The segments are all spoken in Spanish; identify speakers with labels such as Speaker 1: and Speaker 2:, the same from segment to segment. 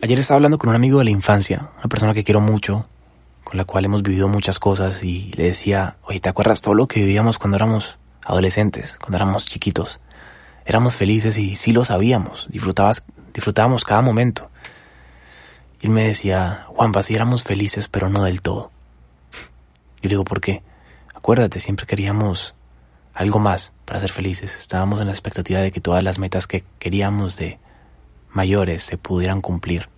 Speaker 1: Ayer estaba hablando con un amigo de la infancia, una persona que quiero mucho, con la cual hemos vivido muchas cosas y le decía, oye, ¿te acuerdas todo lo que vivíamos cuando éramos adolescentes, cuando éramos chiquitos? Éramos felices y sí lo sabíamos, disfrutabas, disfrutábamos cada momento. Y él me decía, Juanpa, sí éramos felices, pero no del todo. Yo le digo, ¿por qué? Acuérdate, siempre queríamos algo más para ser felices. Estábamos en la expectativa de que todas las metas que queríamos de mayores se pudieran cumplir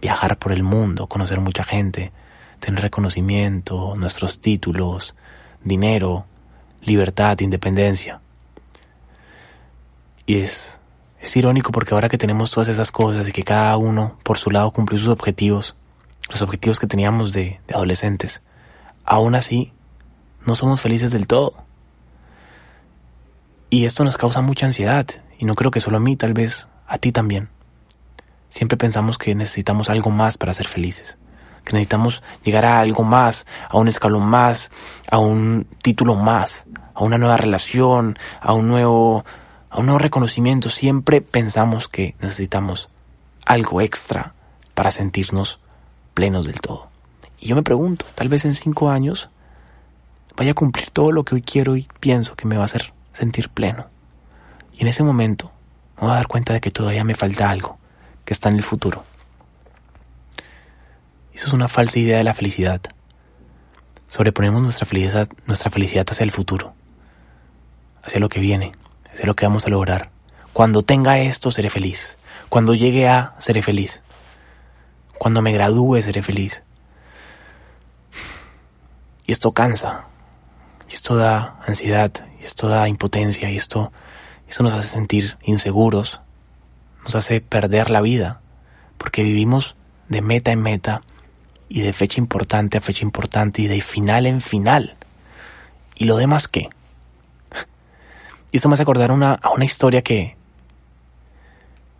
Speaker 1: viajar por el mundo, conocer mucha gente, tener reconocimiento, nuestros títulos, dinero, libertad, independencia. Y es, es irónico porque ahora que tenemos todas esas cosas y que cada uno por su lado cumplió sus objetivos, los objetivos que teníamos de, de adolescentes, aún así no somos felices del todo. Y esto nos causa mucha ansiedad, y no creo que solo a mí, tal vez a ti también. Siempre pensamos que necesitamos algo más para ser felices, que necesitamos llegar a algo más, a un escalón más, a un título más, a una nueva relación, a un nuevo, a un nuevo reconocimiento. Siempre pensamos que necesitamos algo extra para sentirnos plenos del todo. Y yo me pregunto, tal vez en cinco años vaya a cumplir todo lo que hoy quiero y pienso que me va a hacer sentir pleno. Y en ese momento me voy a dar cuenta de que todavía me falta algo que está en el futuro. Eso es una falsa idea de la felicidad. Sobreponemos nuestra felicidad, nuestra felicidad hacia el futuro, hacia lo que viene, hacia lo que vamos a lograr. Cuando tenga esto, seré feliz. Cuando llegue a, seré feliz. Cuando me gradúe, seré feliz. Y esto cansa. Y esto da ansiedad. Y esto da impotencia. Y esto, esto nos hace sentir inseguros, nos hace perder la vida, porque vivimos de meta en meta y de fecha importante a fecha importante y de final en final. ¿Y lo demás qué? Y esto me hace acordar una, a una historia que,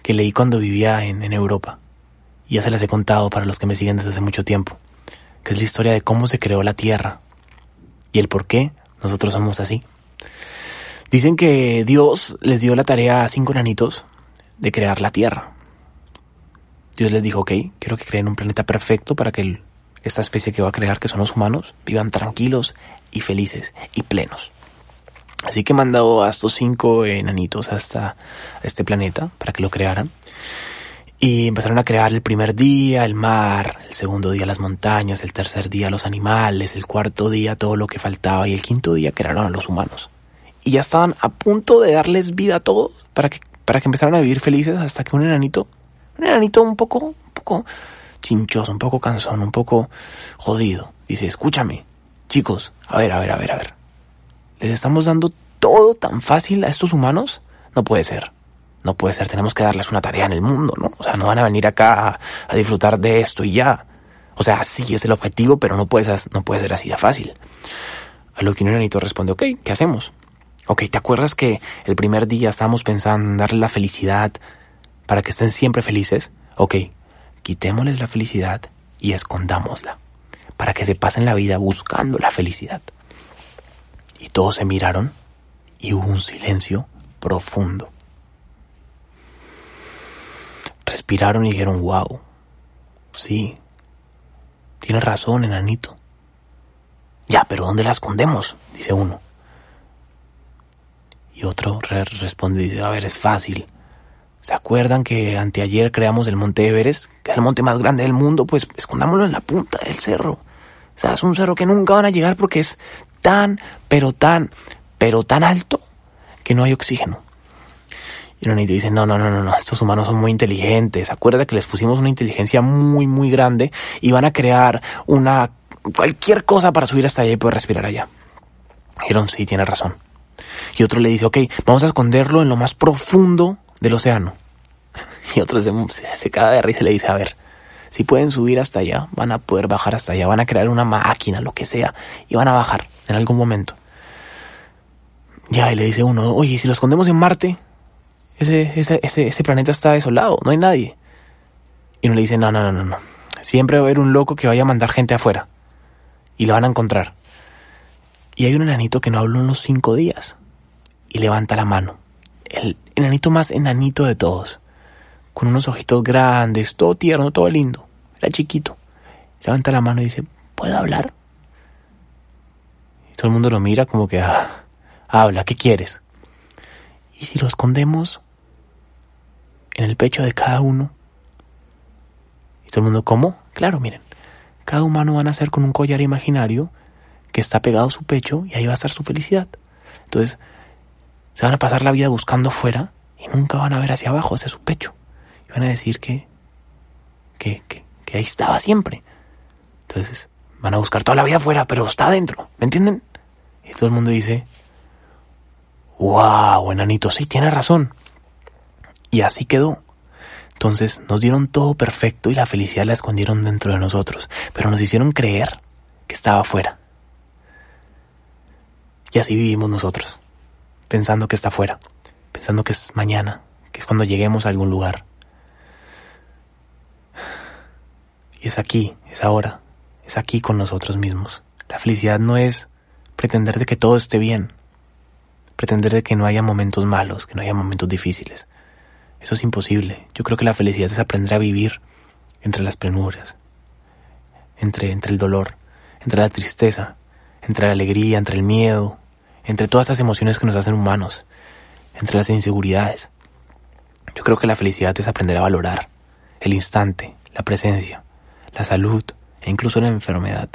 Speaker 1: que leí cuando vivía en, en Europa. Y ya se las he contado para los que me siguen desde hace mucho tiempo. Que es la historia de cómo se creó la Tierra. Y el por qué nosotros somos así. Dicen que Dios les dio la tarea a cinco nanitos de crear la Tierra. Dios les dijo, ok, quiero que creen un planeta perfecto para que esta especie que va a crear, que son los humanos, vivan tranquilos y felices y plenos. Así que mandado a estos cinco enanitos hasta este planeta para que lo crearan. Y empezaron a crear el primer día el mar, el segundo día las montañas, el tercer día los animales, el cuarto día todo lo que faltaba y el quinto día crearon a los humanos. Y ya estaban a punto de darles vida a todos para que para que empezaran a vivir felices hasta que un enanito, un enanito un poco, un poco chinchoso, un poco cansón, un poco jodido, dice, escúchame, chicos, a ver, a ver, a ver, a ver, ¿les estamos dando todo tan fácil a estos humanos? No puede ser. No puede ser, tenemos que darles una tarea en el mundo, ¿no? O sea, no van a venir acá a, disfrutar de esto y ya. O sea, sí es el objetivo, pero no puede, ser, no puede ser así de fácil. A lo que un enanito responde, ok, ¿qué hacemos? Ok, ¿te acuerdas que el primer día estábamos pensando en darle la felicidad para que estén siempre felices? Ok, quitémosles la felicidad y escondámosla para que se pasen la vida buscando la felicidad. Y todos se miraron y hubo un silencio profundo. Respiraron y dijeron, wow, sí, tienes razón, enanito. Ya, pero ¿dónde la escondemos? Dice uno. Y otro responde y dice, a ver, es fácil. ¿Se acuerdan que anteayer creamos el Monte Everest, que es el monte más grande del mundo? Pues escondámoslo en la punta del cerro. O sea, es un cerro que nunca van a llegar porque es tan, pero tan, pero tan alto que no hay oxígeno. Y el enanito dice, no, no, no, no, no, estos humanos son muy inteligentes. Acuérdate que les pusimos una inteligencia muy, muy grande y van a crear una, cualquier cosa para subir hasta allá y poder respirar allá. Dijeron, sí, tiene razón. Y otro le dice, ok, vamos a esconderlo en lo más profundo del océano. Y otro se, se, caga de risa y le dice, a ver, si pueden subir hasta allá, van a poder bajar hasta allá, van a crear una máquina, lo que sea, y van a bajar en algún momento. Ya, y le dice uno, oye, si lo escondemos en Marte, ese, ese, ese, ese planeta está desolado, no hay nadie. Y uno le dice, no, no, no, no, no. Siempre va a haber un loco que vaya a mandar gente afuera. Y lo van a encontrar. Y hay un enanito que no habló en los cinco días. Y levanta la mano. El enanito más enanito de todos. Con unos ojitos grandes, todo tierno, todo lindo. Era chiquito. Levanta la mano y dice, ¿puedo hablar? Y todo el mundo lo mira como que, ah, habla, ¿qué quieres? ¿Y si lo escondemos en el pecho de cada uno? Y todo el mundo, ¿cómo? Claro, miren, cada humano va a nacer con un collar imaginario que está pegado a su pecho y ahí va a estar su felicidad. Entonces, se van a pasar la vida buscando afuera y nunca van a ver hacia abajo, hacia su pecho. Y van a decir que, que, que, ahí estaba siempre. Entonces, van a buscar toda la vida afuera, pero está adentro, ¿me entienden? Y todo el mundo dice, wow, enanito, sí, tiene razón. Y así quedó. Entonces nos dieron todo perfecto y la felicidad la escondieron dentro de nosotros, pero nos hicieron creer que estaba afuera. Y así vivimos nosotros, pensando que está afuera, pensando que es mañana, que es cuando lleguemos a algún lugar. Y es aquí, es ahora, es aquí con nosotros mismos. La felicidad no es pretender de que todo esté bien, pretender de que no haya momentos malos, que no haya momentos difíciles. Eso es imposible. Yo creo que la felicidad es aprender a vivir entre las penurias, entre, entre el dolor, entre la tristeza, entre la alegría, entre el miedo, entre todas estas emociones que nos hacen humanos, entre las inseguridades. Yo creo que la felicidad es aprender a valorar el instante, la presencia, la salud e incluso la enfermedad.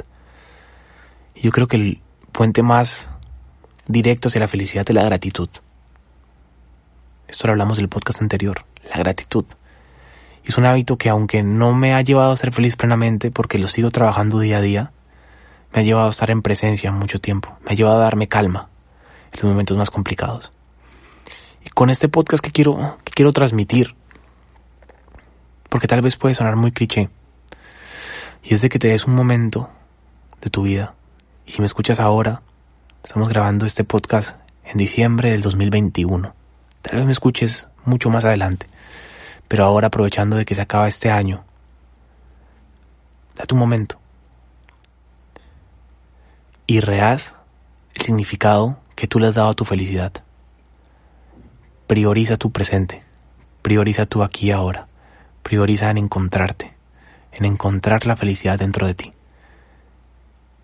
Speaker 1: Y yo creo que el puente más directo hacia la felicidad es la gratitud. Esto lo hablamos del podcast anterior, la gratitud. Es un hábito que aunque no me ha llevado a ser feliz plenamente porque lo sigo trabajando día a día, me ha llevado a estar en presencia mucho tiempo, me ha llevado a darme calma en los momentos más complicados. Y con este podcast que quiero, que quiero transmitir, porque tal vez puede sonar muy cliché, y es de que te des un momento de tu vida. Y si me escuchas ahora, estamos grabando este podcast en diciembre del 2021. Tal vez me escuches mucho más adelante, pero ahora aprovechando de que se acaba este año, date un momento y reas el significado que tú le has dado a tu felicidad. Prioriza tu presente, prioriza tu aquí y ahora, prioriza en encontrarte, en encontrar la felicidad dentro de ti.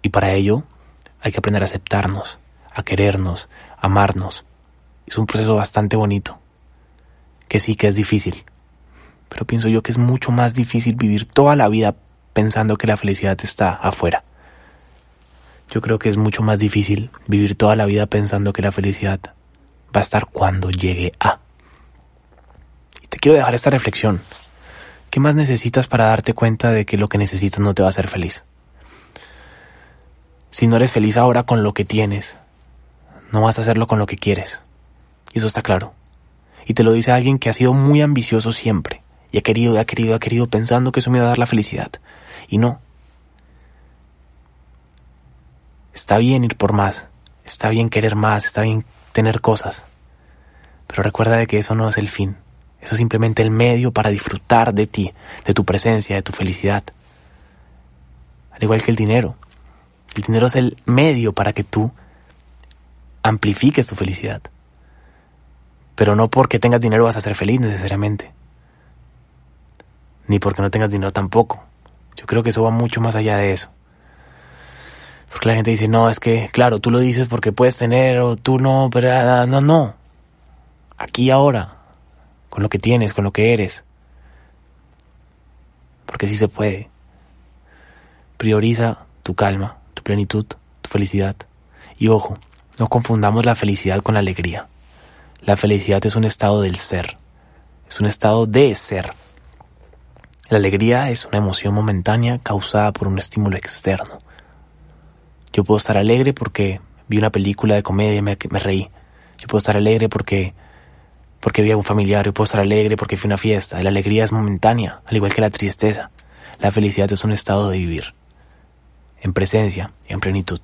Speaker 1: Y para ello hay que aprender a aceptarnos, a querernos, a amarnos, es un proceso bastante bonito, que sí que es difícil, pero pienso yo que es mucho más difícil vivir toda la vida pensando que la felicidad está afuera. Yo creo que es mucho más difícil vivir toda la vida pensando que la felicidad va a estar cuando llegue a. Y te quiero dejar esta reflexión. ¿Qué más necesitas para darte cuenta de que lo que necesitas no te va a hacer feliz? Si no eres feliz ahora con lo que tienes, no vas a hacerlo con lo que quieres. Y eso está claro. Y te lo dice alguien que ha sido muy ambicioso siempre. Y ha querido, ha querido, ha querido pensando que eso me iba a dar la felicidad. Y no. Está bien ir por más. Está bien querer más. Está bien tener cosas. Pero recuerda de que eso no es el fin. Eso es simplemente el medio para disfrutar de ti, de tu presencia, de tu felicidad. Al igual que el dinero. El dinero es el medio para que tú amplifiques tu felicidad. Pero no porque tengas dinero vas a ser feliz necesariamente. Ni porque no tengas dinero tampoco. Yo creo que eso va mucho más allá de eso. Porque la gente dice, no, es que, claro, tú lo dices porque puedes tener o tú no, pero ah, no, no. Aquí ahora, con lo que tienes, con lo que eres. Porque sí se puede. Prioriza tu calma, tu plenitud, tu felicidad. Y ojo, no confundamos la felicidad con la alegría. La felicidad es un estado del ser, es un estado de ser. La alegría es una emoción momentánea causada por un estímulo externo. Yo puedo estar alegre porque vi una película de comedia y me, reí. Yo puedo estar alegre porque porque vi a un familiar, yo puedo estar alegre porque fui a una fiesta. La alegría es momentánea, al igual que la tristeza. La felicidad es un estado de vivir, en presencia y en plenitud.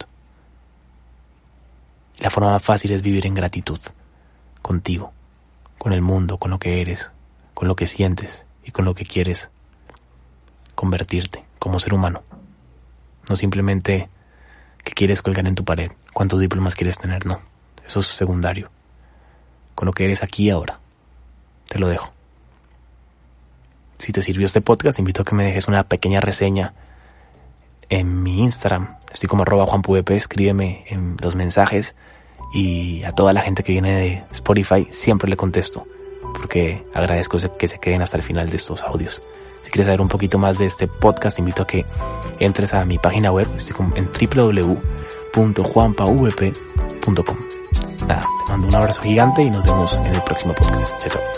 Speaker 1: La forma más fácil es vivir en gratitud, contigo, con el mundo, con lo que eres, con lo que sientes y con lo que quieres convertirte como ser humano. No simplemente que quieres colgar en tu pared, cuántos diplomas quieres tener, no. Eso es secundario con lo que eres aquí ahora. Te lo dejo. Si te sirvió este podcast, invito a que me dejes una pequeña reseña en mi Instagram. Estoy como arroba juanpvp, escríbeme en los mensajes y a toda la gente que viene de Spotify siempre le contesto porque agradezco que se queden hasta el final de estos audios. Si quieres saber un poquito más de este podcast, te invito a que entres a mi página web, estoy en www.juanpavp.com. Nada, te mando un abrazo gigante y nos vemos en el próximo podcast. Chao.